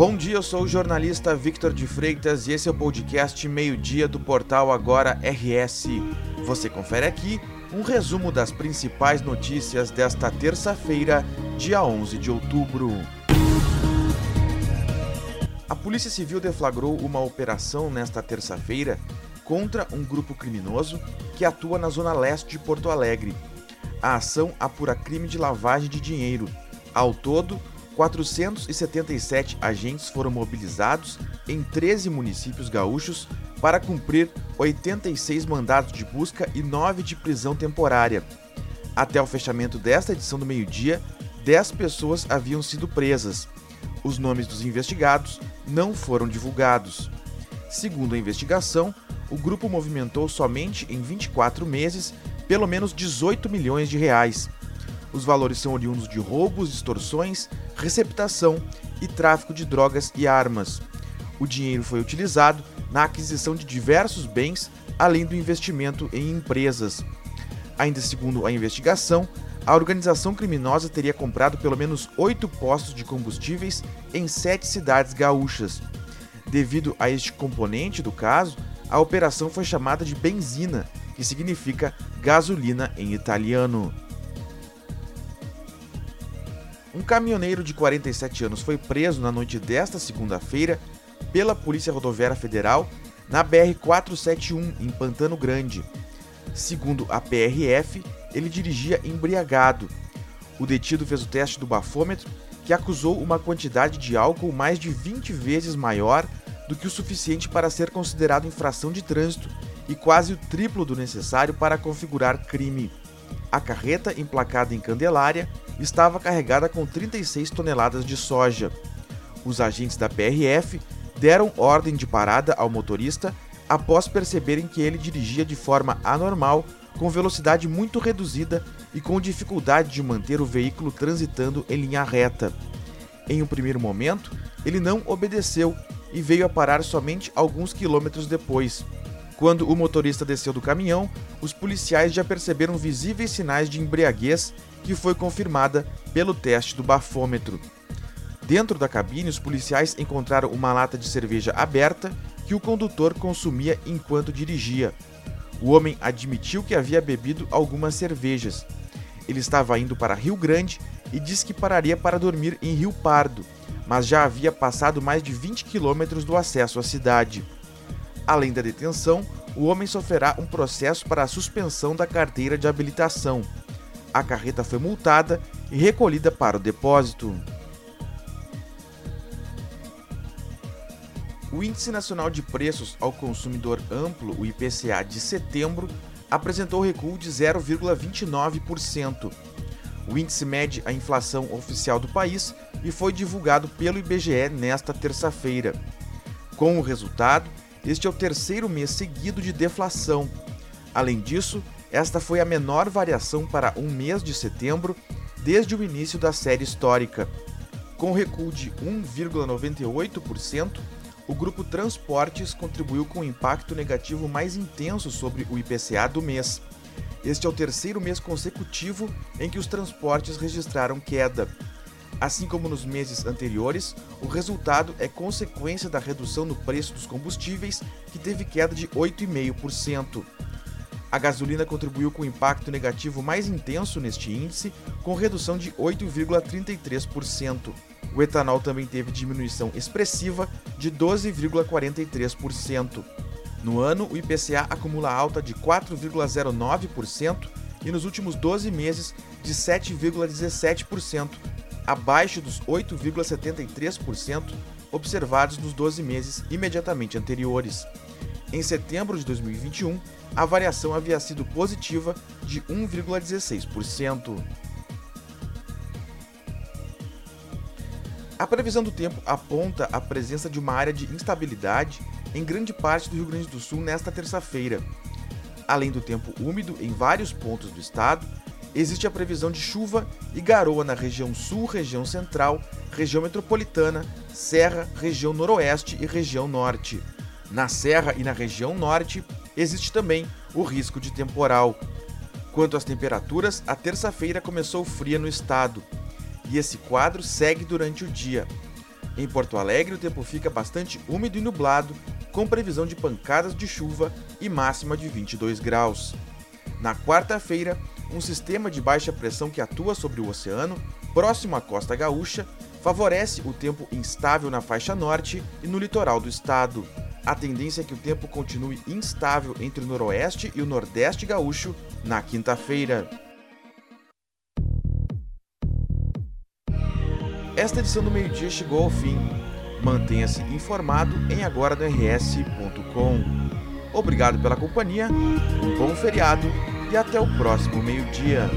Bom dia, eu sou o jornalista Victor de Freitas e esse é o podcast Meio-Dia do portal Agora RS. Você confere aqui um resumo das principais notícias desta terça-feira, dia 11 de outubro. A Polícia Civil deflagrou uma operação nesta terça-feira contra um grupo criminoso que atua na zona leste de Porto Alegre. A ação apura crime de lavagem de dinheiro. Ao todo, 477 agentes foram mobilizados em 13 municípios gaúchos para cumprir 86 mandados de busca e 9 de prisão temporária. Até o fechamento desta edição do meio-dia, 10 pessoas haviam sido presas. Os nomes dos investigados não foram divulgados. Segundo a investigação, o grupo movimentou somente em 24 meses pelo menos 18 milhões de reais. Os valores são oriundos de roubos, extorsões, receptação e tráfico de drogas e armas. O dinheiro foi utilizado na aquisição de diversos bens, além do investimento em empresas. Ainda segundo a investigação, a organização criminosa teria comprado pelo menos oito postos de combustíveis em sete cidades gaúchas. Devido a este componente do caso, a operação foi chamada de benzina, que significa gasolina em italiano. Um caminhoneiro de 47 anos foi preso na noite desta segunda-feira pela Polícia Rodoviária Federal na BR-471, em Pantano Grande. Segundo a PRF, ele dirigia embriagado. O detido fez o teste do bafômetro, que acusou uma quantidade de álcool mais de 20 vezes maior do que o suficiente para ser considerado infração de trânsito e quase o triplo do necessário para configurar crime. A carreta, emplacada em Candelária, estava carregada com 36 toneladas de soja. Os agentes da PRF deram ordem de parada ao motorista após perceberem que ele dirigia de forma anormal, com velocidade muito reduzida e com dificuldade de manter o veículo transitando em linha reta. Em um primeiro momento, ele não obedeceu e veio a parar somente alguns quilômetros depois. Quando o motorista desceu do caminhão, os policiais já perceberam visíveis sinais de embriaguez que foi confirmada pelo teste do bafômetro. Dentro da cabine, os policiais encontraram uma lata de cerveja aberta que o condutor consumia enquanto dirigia. O homem admitiu que havia bebido algumas cervejas. Ele estava indo para Rio Grande e disse que pararia para dormir em Rio Pardo, mas já havia passado mais de 20 quilômetros do acesso à cidade. Além da detenção, o homem sofrerá um processo para a suspensão da carteira de habilitação. A carreta foi multada e recolhida para o depósito. O Índice Nacional de Preços ao Consumidor Amplo, o IPCA, de setembro, apresentou recuo de 0,29%. O índice mede a inflação oficial do país e foi divulgado pelo IBGE nesta terça-feira. Com o resultado, este é o terceiro mês seguido de deflação. Além disso, esta foi a menor variação para um mês de setembro desde o início da série histórica. Com recuo de 1,98%, o grupo Transportes contribuiu com o impacto negativo mais intenso sobre o IPCA do mês. Este é o terceiro mês consecutivo em que os transportes registraram queda. Assim como nos meses anteriores, o resultado é consequência da redução no preço dos combustíveis, que teve queda de 8,5%. A gasolina contribuiu com o impacto negativo mais intenso neste índice, com redução de 8,33%. O etanol também teve diminuição expressiva de 12,43%. No ano, o IPCA acumula alta de 4,09% e nos últimos 12 meses de 7,17%, abaixo dos 8,73% observados nos 12 meses imediatamente anteriores. Em setembro de 2021, a variação havia sido positiva de 1,16%. A previsão do tempo aponta a presença de uma área de instabilidade em grande parte do Rio Grande do Sul nesta terça-feira. Além do tempo úmido em vários pontos do estado, existe a previsão de chuva e garoa na região sul, região central, região metropolitana, serra, região noroeste e região norte. Na serra e na região norte, existe também o risco de temporal. Quanto às temperaturas, a terça-feira começou fria no estado e esse quadro segue durante o dia. Em Porto Alegre, o tempo fica bastante úmido e nublado, com previsão de pancadas de chuva e máxima de 22 graus. Na quarta-feira, um sistema de baixa pressão que atua sobre o oceano, próximo à costa gaúcha, favorece o tempo instável na faixa norte e no litoral do estado. A tendência é que o tempo continue instável entre o noroeste e o nordeste gaúcho na quinta-feira. Esta edição do meio-dia chegou ao fim. Mantenha-se informado em agora.rs.com. Obrigado pela companhia, um bom feriado e até o próximo meio-dia.